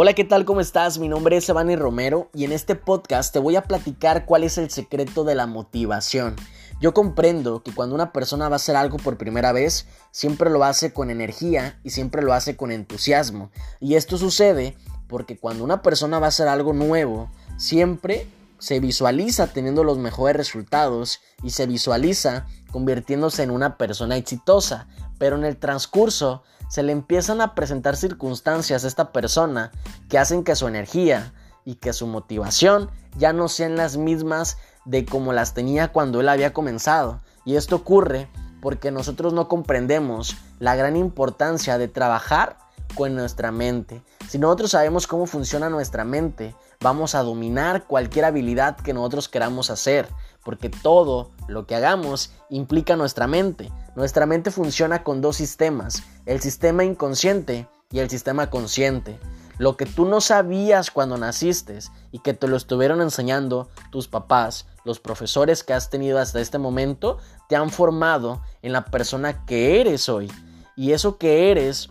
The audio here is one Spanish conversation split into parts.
Hola, ¿qué tal? ¿Cómo estás? Mi nombre es Evani Romero y en este podcast te voy a platicar cuál es el secreto de la motivación. Yo comprendo que cuando una persona va a hacer algo por primera vez, siempre lo hace con energía y siempre lo hace con entusiasmo. Y esto sucede porque cuando una persona va a hacer algo nuevo, siempre se visualiza teniendo los mejores resultados y se visualiza convirtiéndose en una persona exitosa, pero en el transcurso se le empiezan a presentar circunstancias a esta persona que hacen que su energía y que su motivación ya no sean las mismas de como las tenía cuando él había comenzado. Y esto ocurre porque nosotros no comprendemos la gran importancia de trabajar con nuestra mente. Si nosotros sabemos cómo funciona nuestra mente, vamos a dominar cualquier habilidad que nosotros queramos hacer, porque todo lo que hagamos implica nuestra mente. Nuestra mente funciona con dos sistemas, el sistema inconsciente y el sistema consciente. Lo que tú no sabías cuando naciste y que te lo estuvieron enseñando tus papás, los profesores que has tenido hasta este momento, te han formado en la persona que eres hoy. Y eso que eres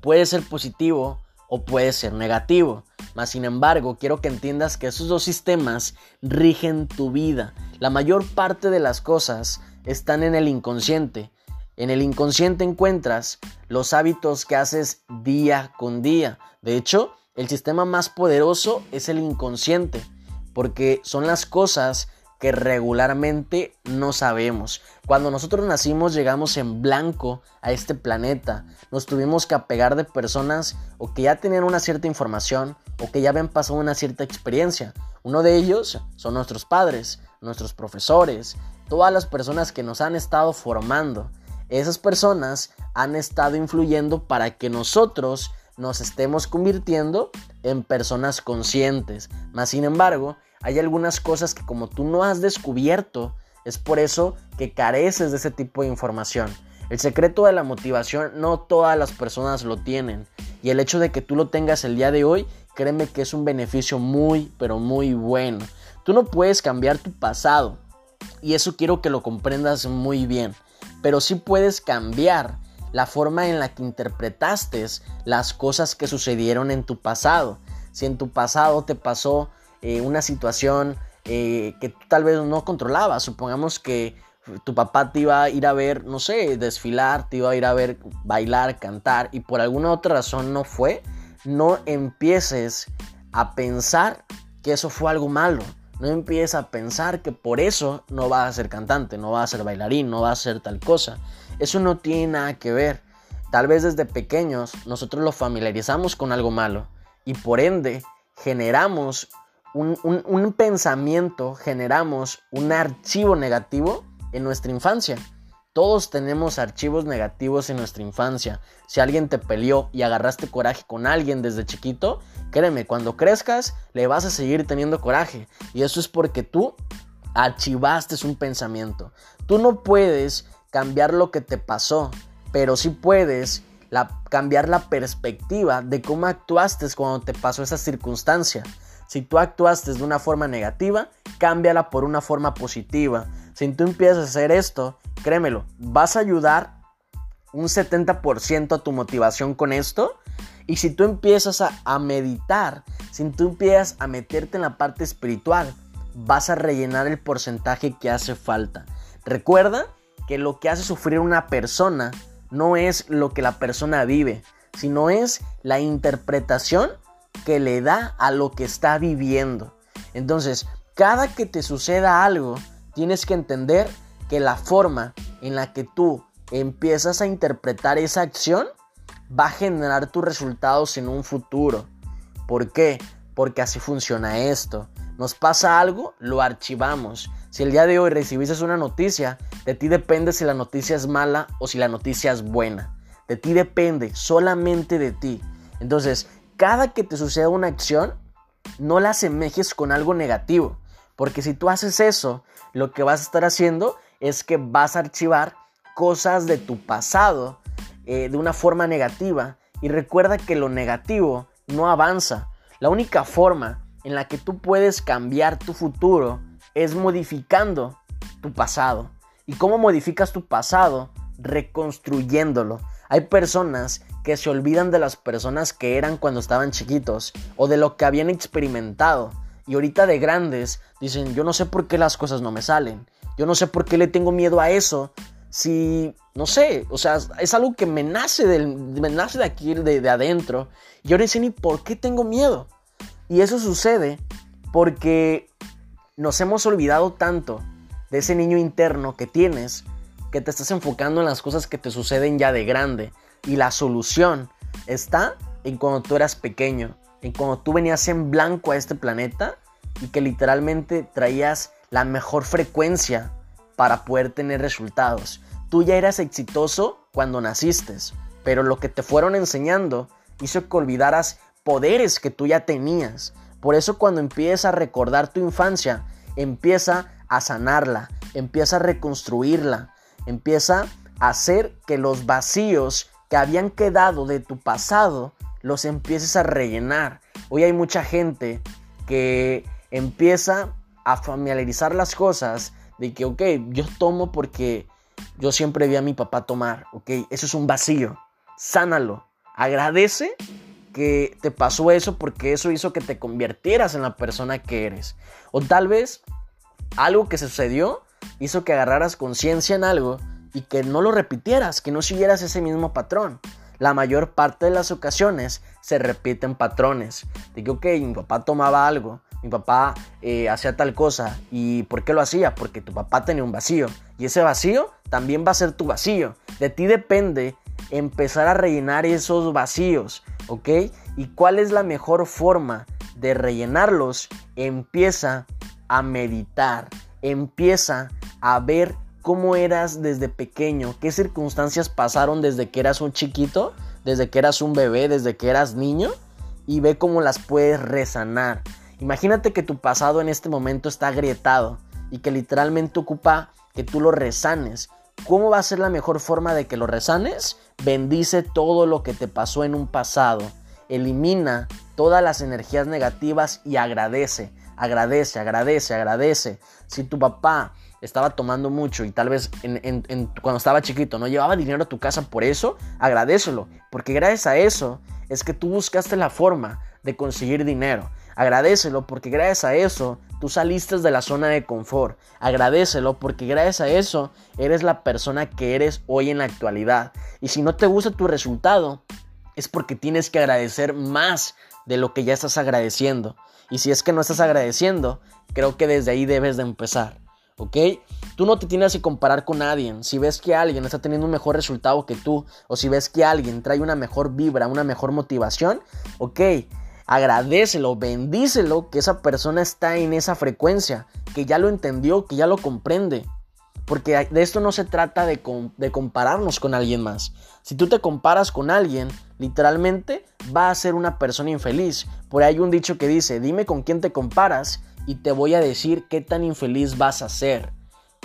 puede ser positivo o puede ser negativo. Mas sin embargo, quiero que entiendas que esos dos sistemas rigen tu vida. La mayor parte de las cosas están en el inconsciente. En el inconsciente encuentras los hábitos que haces día con día. De hecho, el sistema más poderoso es el inconsciente, porque son las cosas que regularmente no sabemos. Cuando nosotros nacimos llegamos en blanco a este planeta. Nos tuvimos que apegar de personas o que ya tenían una cierta información o que ya habían pasado una cierta experiencia. Uno de ellos son nuestros padres, nuestros profesores, todas las personas que nos han estado formando. Esas personas han estado influyendo para que nosotros nos estemos convirtiendo en personas conscientes. Más sin embargo, hay algunas cosas que como tú no has descubierto, es por eso que careces de ese tipo de información. El secreto de la motivación no todas las personas lo tienen. Y el hecho de que tú lo tengas el día de hoy, créeme que es un beneficio muy, pero muy bueno. Tú no puedes cambiar tu pasado. Y eso quiero que lo comprendas muy bien. Pero sí puedes cambiar la forma en la que interpretaste las cosas que sucedieron en tu pasado. Si en tu pasado te pasó eh, una situación eh, que tal vez no controlabas, supongamos que tu papá te iba a ir a ver, no sé, desfilar, te iba a ir a ver bailar, cantar y por alguna otra razón no fue, no empieces a pensar que eso fue algo malo. No empieces a pensar que por eso no vas a ser cantante, no vas a ser bailarín, no vas a ser tal cosa. Eso no tiene nada que ver. Tal vez desde pequeños nosotros lo familiarizamos con algo malo y por ende generamos un, pensamiento, generamos un archivo negativo en nuestra infancia. Todos tenemos archivos negativos en nuestra infancia. Si alguien te peleó y agarraste coraje con alguien desde chiquito, créeme, cuando crezcas le vas a seguir teniendo coraje. Y eso es porque tú archivaste un pensamiento. Tú no puedes cambiar lo que te pasó, pero sí puedes cambiar la perspectiva de cómo actuaste cuando te pasó esa circunstancia. Si tú actuaste de una forma negativa, cámbiala por una forma positiva. Si tú empiezas a hacer esto, créemelo, vas a ayudar un 70% a tu motivación con esto. Y si tú empiezas a, a, meditar, si tú empiezas a meterte en la parte espiritual, vas a rellenar el porcentaje que hace falta. Recuerda que lo que hace sufrir una persona no es lo que la persona vive, sino es la interpretación que le da a lo que está viviendo. Entonces, cada que te suceda algo, tienes que entender que la forma en la que tú empiezas a interpretar esa acción va a generar tus resultados en un futuro. ¿Por qué? Porque así funciona esto. Nos pasa algo, lo archivamos. Si el día de hoy recibiste una noticia, de ti depende si la noticia es mala o si la noticia es buena. De ti depende, solamente de ti. Entonces, cada que te suceda una acción, no la asemejes con algo negativo. Porque si tú haces eso, lo que vas a estar haciendo es que vas a archivar cosas de tu pasado eh, de una forma negativa. Y recuerda que lo negativo no avanza. La única forma en la que tú puedes cambiar tu futuro es modificando tu pasado. ¿Y cómo modificas tu pasado? Reconstruyéndolo. Hay personas que se olvidan de las personas que eran cuando estaban chiquitos o de lo que habían experimentado. Y ahorita de grandes dicen, yo no sé por qué las cosas no me salen. Yo no sé por qué le tengo miedo a eso. Si, no sé, o sea, es algo que me nace, del, me nace de aquí, de, de adentro. Y no sé ni por qué tengo miedo. Y eso sucede porque nos hemos olvidado tanto de ese niño interno que tienes que te estás enfocando en las cosas que te suceden ya de grande. Y la solución está en cuando tú eras pequeño, en cuando tú venías en blanco a este planeta y que literalmente traías la mejor frecuencia para poder tener resultados. Tú ya eras exitoso cuando naciste, pero lo que te fueron enseñando hizo que olvidaras poderes que tú ya tenías. Por eso cuando empiezas a recordar tu infancia, empieza a sanarla, empieza a reconstruirla, empieza a hacer que los vacíos que habían quedado de tu pasado los empieces a rellenar. Hoy hay mucha gente que empieza a familiarizar las cosas de que, ok, yo tomo porque yo siempre vi a mi papá tomar, ok, eso es un vacío, sánalo, agradece que te pasó eso porque eso hizo que te convirtieras en la persona que eres. O tal vez algo que sucedió hizo que agarraras conciencia en algo y que no lo repitieras, que no siguieras ese mismo patrón. La mayor parte de las ocasiones se repiten patrones. De que, ok, mi papá tomaba algo, mi papá eh, hacía tal cosa. ¿Y por qué lo hacía? Porque tu papá tenía un vacío. Y ese vacío también va a ser tu vacío. De ti depende empezar a rellenar esos vacíos, ¿ok? ¿Y cuál es la mejor forma de rellenarlos? Empieza a meditar, empieza a ver cómo eras desde pequeño, qué circunstancias pasaron desde que eras un chiquito, desde que eras un bebé, desde que eras niño, y ve cómo las puedes resanar. Imagínate que tu pasado en este momento está agrietado y que literalmente ocupa que tú lo resanes. ¿Cómo va a ser la mejor forma de que lo resanes? Bendice todo lo que te pasó en un pasado. Elimina todas las energías negativas y agradece, agradece, agradece, agradece. Si tu papá estaba tomando mucho y tal vez cuando estaba chiquito no llevaba dinero a tu casa por eso, agradecelo, porque gracias a eso es que tú buscaste la forma de conseguir dinero. Agradecelo porque gracias a eso tú saliste de la zona de confort. Agradecelo porque gracias a eso eres la persona que eres hoy en la actualidad. Y si no te gusta tu resultado, es porque tienes que agradecer más de lo que ya estás agradeciendo. Y si es que no estás agradeciendo, creo que desde ahí debes de empezar. ¿Ok? Tú no te tienes que comparar con nadie. Si ves que alguien está teniendo un mejor resultado que tú, o si ves que alguien trae una mejor vibra, una mejor motivación, ok, agradecelo, bendícelo que esa persona está en esa frecuencia, que ya lo entendió, que ya lo comprende. Porque de esto no se trata de, de compararnos con alguien más. Si tú te comparas con alguien, literalmente va a ser una persona infeliz. Por ahí hay un dicho que dice, dime con quién te comparas y te voy a decir qué tan infeliz vas a ser.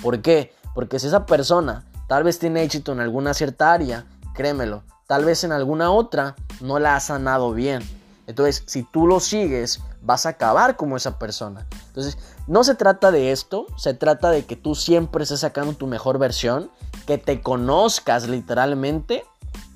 ¿Por qué? Porque si esa persona tal vez tiene éxito en alguna cierta área, créemelo, tal vez en alguna otra no la ha sanado bien. Entonces, si tú lo sigues, vas a acabar como esa persona. Entonces, no se trata de esto, se trata de que tú siempre estés sacando tu mejor versión, que te conozcas literalmente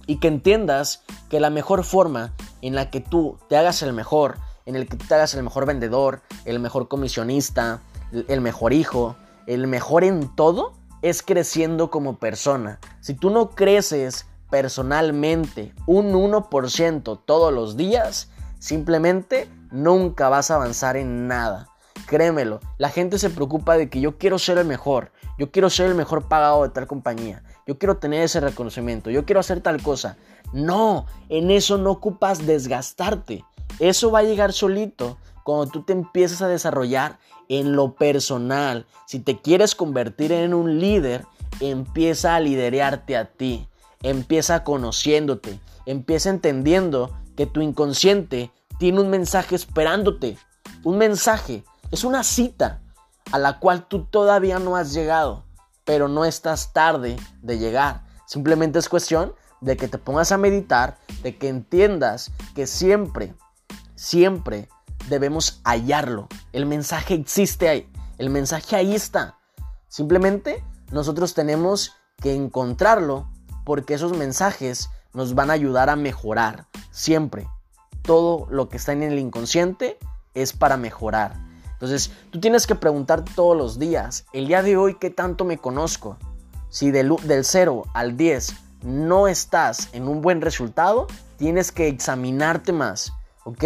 y que entiendas que la mejor forma en la que tú te hagas el mejor en el que tú te hagas el mejor vendedor, el mejor comisionista, el mejor hijo, el mejor en todo, es creciendo como persona. Si tú no creces personalmente un 1% todos los días, simplemente nunca vas a avanzar en nada. Créemelo, la gente se preocupa de que yo quiero ser el mejor, yo quiero ser el mejor pagado de tal compañía, yo quiero tener ese reconocimiento, yo quiero hacer tal cosa. No, en eso no ocupas desgastarte. Eso va a llegar solito cuando tú te empiezas a desarrollar en lo personal. Si te quieres convertir en un líder, empieza a liderearte a ti. Empieza conociéndote. Empieza entendiendo que tu inconsciente tiene un mensaje esperándote. Un mensaje. Es una cita a la cual tú todavía no has llegado. Pero no estás tarde de llegar. Simplemente es cuestión de que te pongas a meditar, de que entiendas que siempre siempre debemos hallarlo. El mensaje existe ahí. El mensaje ahí está. Simplemente nosotros tenemos que encontrarlo porque esos mensajes nos van a ayudar a mejorar. Siempre. Todo lo que está en el inconsciente es para mejorar. Entonces, tú tienes que preguntar todos los días, el día de hoy, ¿qué tanto me conozco? Si del, del 0 al 10 no estás en un buen resultado, tienes que examinarte más, ¿ok?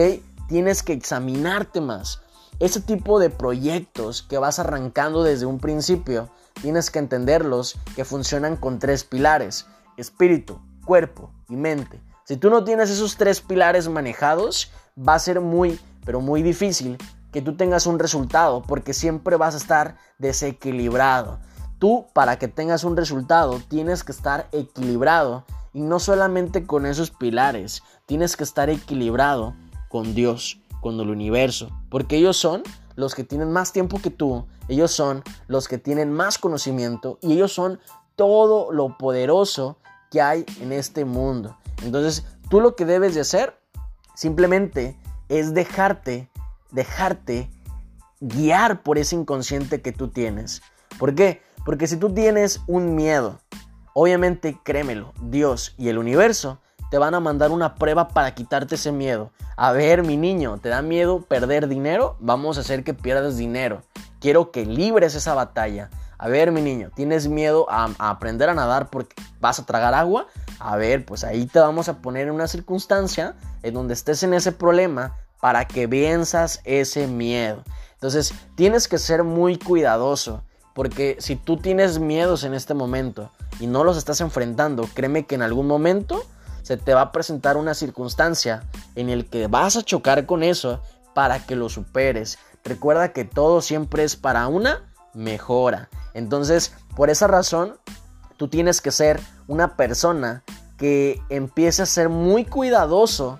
Tienes que examinarte más. Ese tipo de proyectos que vas arrancando desde un principio, tienes que entenderlos que funcionan con tres pilares, espíritu, cuerpo y mente. Si tú no tienes esos tres pilares manejados, va a ser muy, pero muy difícil que tú tengas un resultado porque siempre vas a estar desequilibrado. Tú, para que tengas un resultado, tienes que estar equilibrado y no solamente con esos pilares, tienes que estar equilibrado con Dios, con el universo, porque ellos son los que tienen más tiempo que tú, ellos son los que tienen más conocimiento y ellos son todo lo poderoso que hay en este mundo. Entonces, tú lo que debes de hacer simplemente es dejarte, dejarte guiar por ese inconsciente que tú tienes. ¿Por qué? Porque si tú tienes un miedo, obviamente créemelo, Dios y el universo te van a mandar una prueba para quitarte ese miedo. A ver, mi niño, ¿te da miedo perder dinero? Vamos a hacer que pierdas dinero. Quiero que libres esa batalla. A ver, mi niño, ¿tienes miedo a, aprender a nadar porque vas a tragar agua? A ver, pues ahí te vamos a poner en una circunstancia en donde estés en ese problema para que venzas ese miedo. Entonces, tienes que ser muy cuidadoso. Porque si tú tienes miedos en este momento y no los estás enfrentando, créeme que en algún momento se te va a presentar una circunstancia en el que vas a chocar con eso para que lo superes. Recuerda que todo siempre es para una mejora. Entonces, por esa razón, tú tienes que ser una persona que empiece a ser muy cuidadoso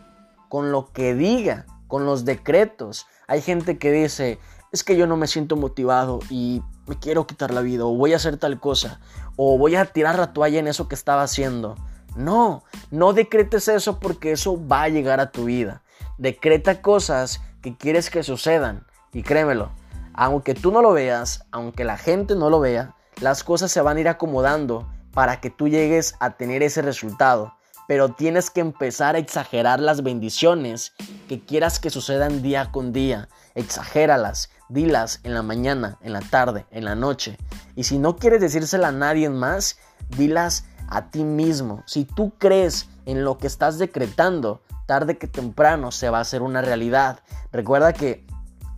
con lo que diga, con los decretos. Hay gente que dice, es que yo no me siento motivado y me quiero quitar la vida o voy a hacer tal cosa o voy a tirar la toalla en eso que estaba haciendo. No, no decretes eso porque eso va a llegar a tu vida. Decreta cosas que quieres que sucedan y créemelo, aunque tú no lo veas, aunque la gente no lo vea, las cosas se van a ir acomodando para que tú llegues a tener ese resultado. Pero tienes que empezar a exagerar las bendiciones que quieras que sucedan día con día. Exagéralas, dilas en la mañana, en la tarde, en la noche. Y si no quieres decírsela a nadie más, dilas a ti mismo. Si tú crees en lo que estás decretando, tarde que temprano se va a hacer una realidad. Recuerda que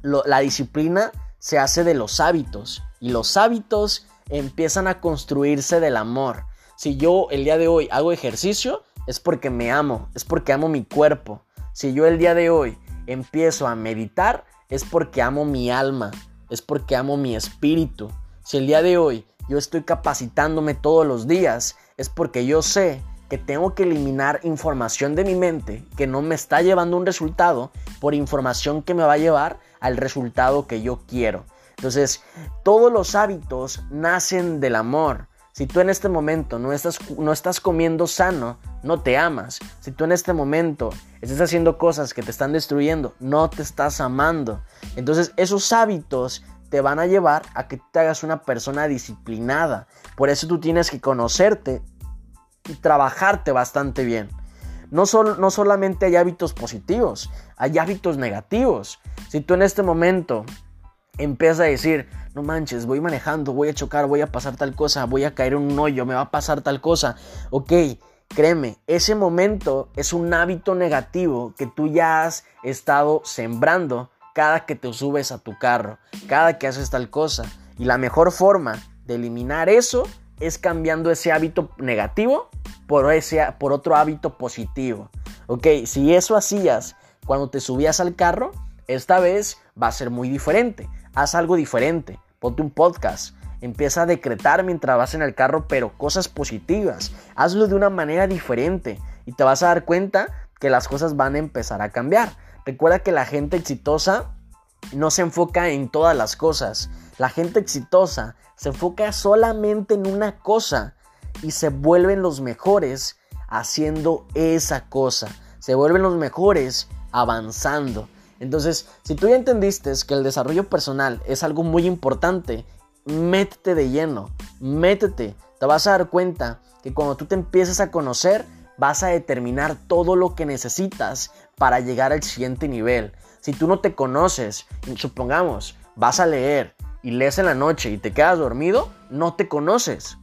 la disciplina se hace de los hábitos y los hábitos empiezan a construirse del amor. Si yo el día de hoy hago ejercicio, es porque me amo, es porque amo mi cuerpo. Si yo el día de hoy empiezo a meditar, es porque amo mi alma, es porque amo mi espíritu. Si el día de hoy yo estoy capacitándome todos los días, es porque yo sé que tengo que eliminar información de mi mente que no me está llevando un resultado por información que me va a llevar al resultado que yo quiero. Entonces, todos los hábitos nacen del amor. Si tú en este momento no estás, no estás comiendo sano, no te amas. Si tú en este momento estás haciendo cosas que te están destruyendo, no te estás amando. Entonces esos hábitos te van a llevar a que te hagas una persona disciplinada. Por eso tú tienes que conocerte y trabajarte bastante bien. No, no solamente hay hábitos positivos, hay hábitos negativos. Si tú en este momento empiezas a decir, no manches, voy manejando, voy a chocar, voy a pasar tal cosa, voy a caer en un hoyo, me va a pasar tal cosa. Ok, créeme, ese momento es un hábito negativo que tú ya has estado sembrando cada que te subes a tu carro, cada que haces tal cosa. Y la mejor forma de eliminar eso es cambiando ese hábito negativo por, ese, por otro hábito positivo. Ok, si eso hacías cuando te subías al carro, esta vez va a ser muy diferente haz algo diferente, ponte un podcast, empieza a decretar mientras vas en el carro, pero cosas positivas, hazlo de una manera diferente y te vas a dar cuenta que las cosas van a empezar a cambiar. Recuerda que la gente exitosa no se enfoca en todas las cosas. La gente exitosa se enfoca solamente en una cosa y se vuelven los mejores haciendo esa cosa. Se vuelven los mejores avanzando. Entonces, si tú ya entendiste que el desarrollo personal es algo muy importante, métete de lleno, métete. Te vas a dar cuenta que cuando tú te empieces a conocer, vas a determinar todo lo que necesitas para llegar al siguiente nivel. Si tú no te conoces, supongamos, vas a leer y lees en la noche y te quedas dormido, no te conoces.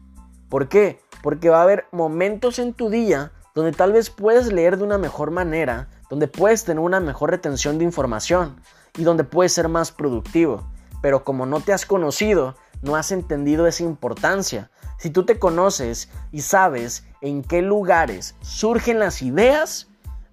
¿Por qué? Porque va a haber momentos en tu día donde tal vez puedes leer de una mejor manera, donde puedes tener una mejor retención de información y donde puedes ser más productivo. Pero como no te has conocido, no has entendido esa importancia. Si tú te conoces y sabes en qué lugares surgen las ideas,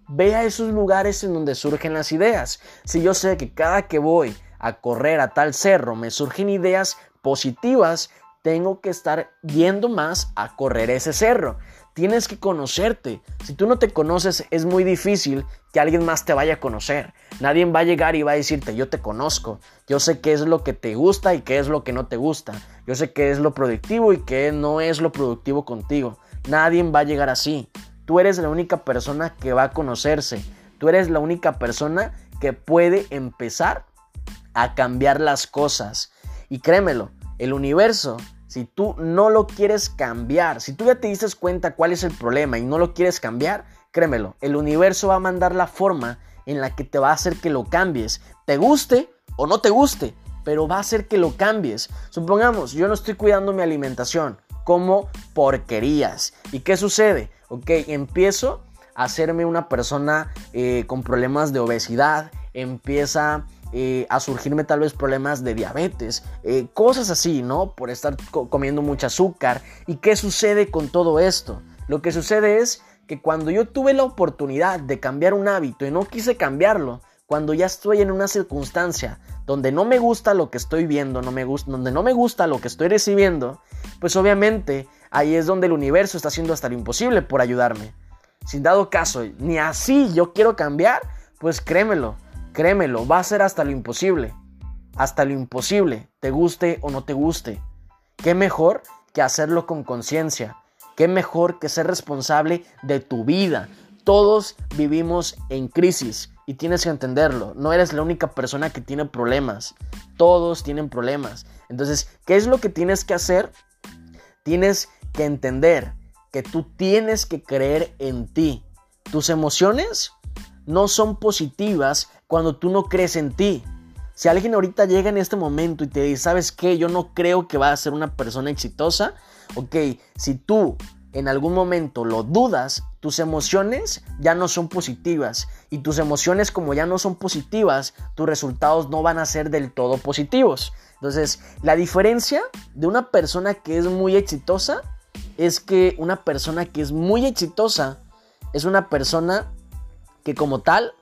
ve a esos lugares en donde surgen las ideas. Si yo sé que cada que voy a correr a tal cerro me surgen ideas positivas, tengo que estar yendo más a correr ese cerro. Tienes que conocerte. Si tú no te conoces, es muy difícil que alguien más te vaya a conocer. Nadie va a llegar y va a decirte, yo te conozco. Yo sé qué es lo que te gusta y qué es lo que no te gusta. Yo sé qué es lo productivo y qué no es lo productivo contigo. Nadie va a llegar así. Tú eres la única persona que va a conocerse. Tú eres la única persona que puede empezar a cambiar las cosas. Y créemelo, el universo si tú no lo quieres cambiar, si tú ya te diste cuenta cuál es el problema y no lo quieres cambiar, créemelo, el universo va a mandar la forma en la que te va a hacer que lo cambies. Te guste o no te guste, pero va a hacer que lo cambies. Supongamos, yo no estoy cuidando mi alimentación, como porquerías. ¿Y qué sucede? Ok, empiezo a hacerme una persona eh, con problemas de obesidad, empieza eh, a surgirme tal vez problemas de diabetes, eh, cosas así, ¿no? Por estar comiendo mucho azúcar. ¿Y qué sucede con todo esto? Lo que sucede es que cuando yo tuve la oportunidad de cambiar un hábito y no quise cambiarlo, cuando ya estoy en una circunstancia donde no me gusta lo que estoy viendo, no me gusta, donde no me gusta lo que estoy recibiendo, pues obviamente ahí es donde el universo está haciendo hasta lo imposible por ayudarme. Sin dado caso, ni así yo quiero cambiar, pues créemelo, Créemelo, va a ser hasta lo imposible. Hasta lo imposible, te guste o no te guste. ¿Qué mejor que hacerlo con conciencia? ¿Qué mejor que ser responsable de tu vida? Todos vivimos en crisis y tienes que entenderlo. No eres la única persona que tiene problemas. Todos tienen problemas. Entonces, ¿qué es lo que tienes que hacer? Tienes que entender que tú tienes que creer en ti. Tus emociones no son positivas cuando tú no crees en ti. Si alguien ahorita llega en este momento y te dice, ¿sabes qué? Yo no creo que va a ser una persona exitosa. Ok, si tú en algún momento lo dudas, tus emociones ya no son positivas. Y tus emociones como ya no son positivas, tus resultados no van a ser del todo positivos. Entonces, la diferencia de una persona que es muy exitosa es que una persona que es muy exitosa es una persona que como tal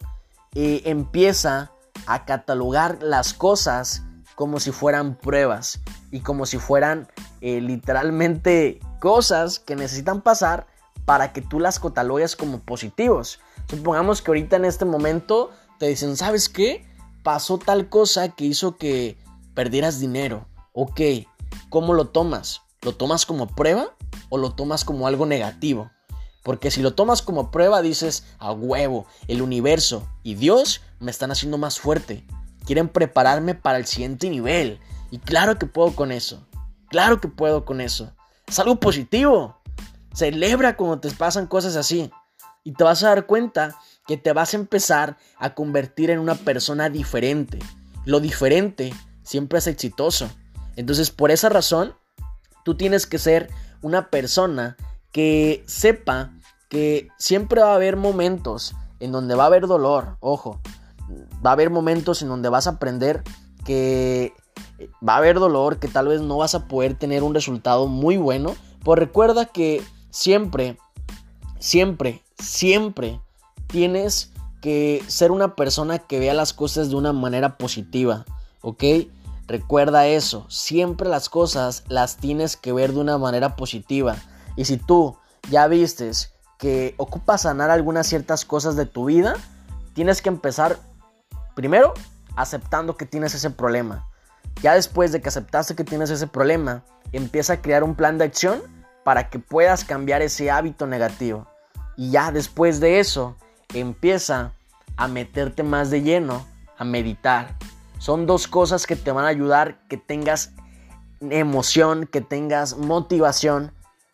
eh, empieza a catalogar las cosas como si fueran pruebas y como si fueran eh, literalmente cosas que necesitan pasar para que tú las catalogues como positivos. Supongamos que ahorita en este momento te dicen, ¿sabes qué? Pasó tal cosa que hizo que perdieras dinero. Ok, ¿cómo lo tomas? ¿Lo tomas como prueba o lo tomas como algo negativo? Porque si lo tomas como prueba, dices, a huevo, el universo y Dios me están haciendo más fuerte. Quieren prepararme para el siguiente nivel. Y claro que puedo con eso. Claro que puedo con eso. Es algo positivo. Celebra cuando te pasan cosas así. Y te vas a dar cuenta que te vas a empezar a convertir en una persona diferente. Lo diferente siempre es exitoso. Entonces, por esa razón, tú tienes que ser una persona que sepa que siempre va a haber momentos en donde va a haber dolor, ojo, va a haber momentos en donde vas a aprender que va a haber dolor, que tal vez no vas a poder tener un resultado muy bueno, pues recuerda que siempre, siempre, siempre tienes que ser una persona que vea las cosas de una manera positiva, ¿ok? Recuerda eso, siempre las cosas las tienes que ver de una manera positiva. Y si tú ya vistes que ocupas sanar algunas ciertas cosas de tu vida, tienes que empezar primero aceptando que tienes ese problema. Ya después de que aceptaste que tienes ese problema, empieza a crear un plan de acción para que puedas cambiar ese hábito negativo. Y ya después de eso, empieza a meterte más de lleno a meditar. Son dos cosas que te van a ayudar que tengas emoción, que tengas motivación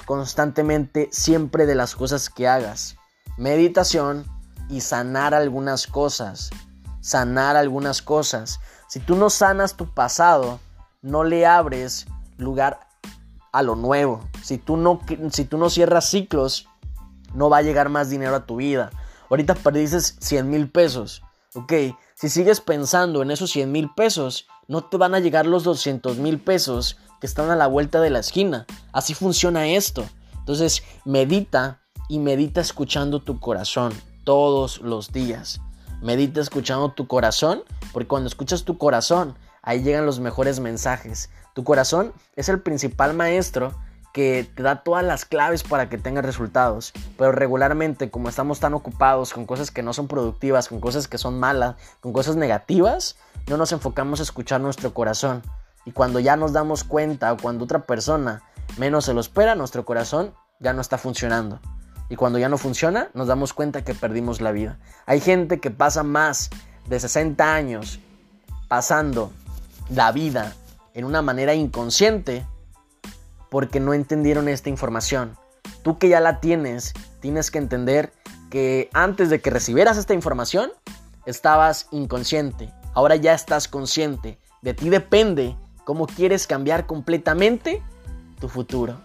constantemente siempre de las cosas que hagas. meditación y sanar algunas cosas. Sanar algunas cosas. Si tú no sanas tu pasado, no le abres lugar a lo nuevo. Si tú no, si tú no cierras ciclos, no va a llegar más dinero a tu vida. Ahorita perdiste 100 mil pesos. Ok, si sigues pensando en esos 100 mil pesos, no te van a llegar los 200 mil pesos que están a la vuelta de la esquina. Así funciona esto. Entonces, medita y medita escuchando tu corazón todos los días. Medita escuchando tu corazón, porque cuando escuchas tu corazón, ahí llegan los mejores mensajes. Tu corazón es el principal maestro que te da todas las claves para que tengas resultados. Pero regularmente, como estamos tan ocupados con cosas que no son productivas, con cosas que son malas, con cosas negativas, no nos enfocamos a escuchar nuestro corazón. Y cuando ya nos damos cuenta o cuando otra persona menos se lo espera, nuestro corazón ya no está funcionando. Y cuando ya no funciona, nos damos cuenta que perdimos la vida. Hay gente que pasa más de 60 años pasando la vida en una manera inconsciente porque no entendieron esta información. Tú que ya la tienes, tienes que entender que antes de que recibieras esta información, estabas inconsciente. Ahora ya estás consciente. De ti depende cómo quieres cambiar completamente tu futuro.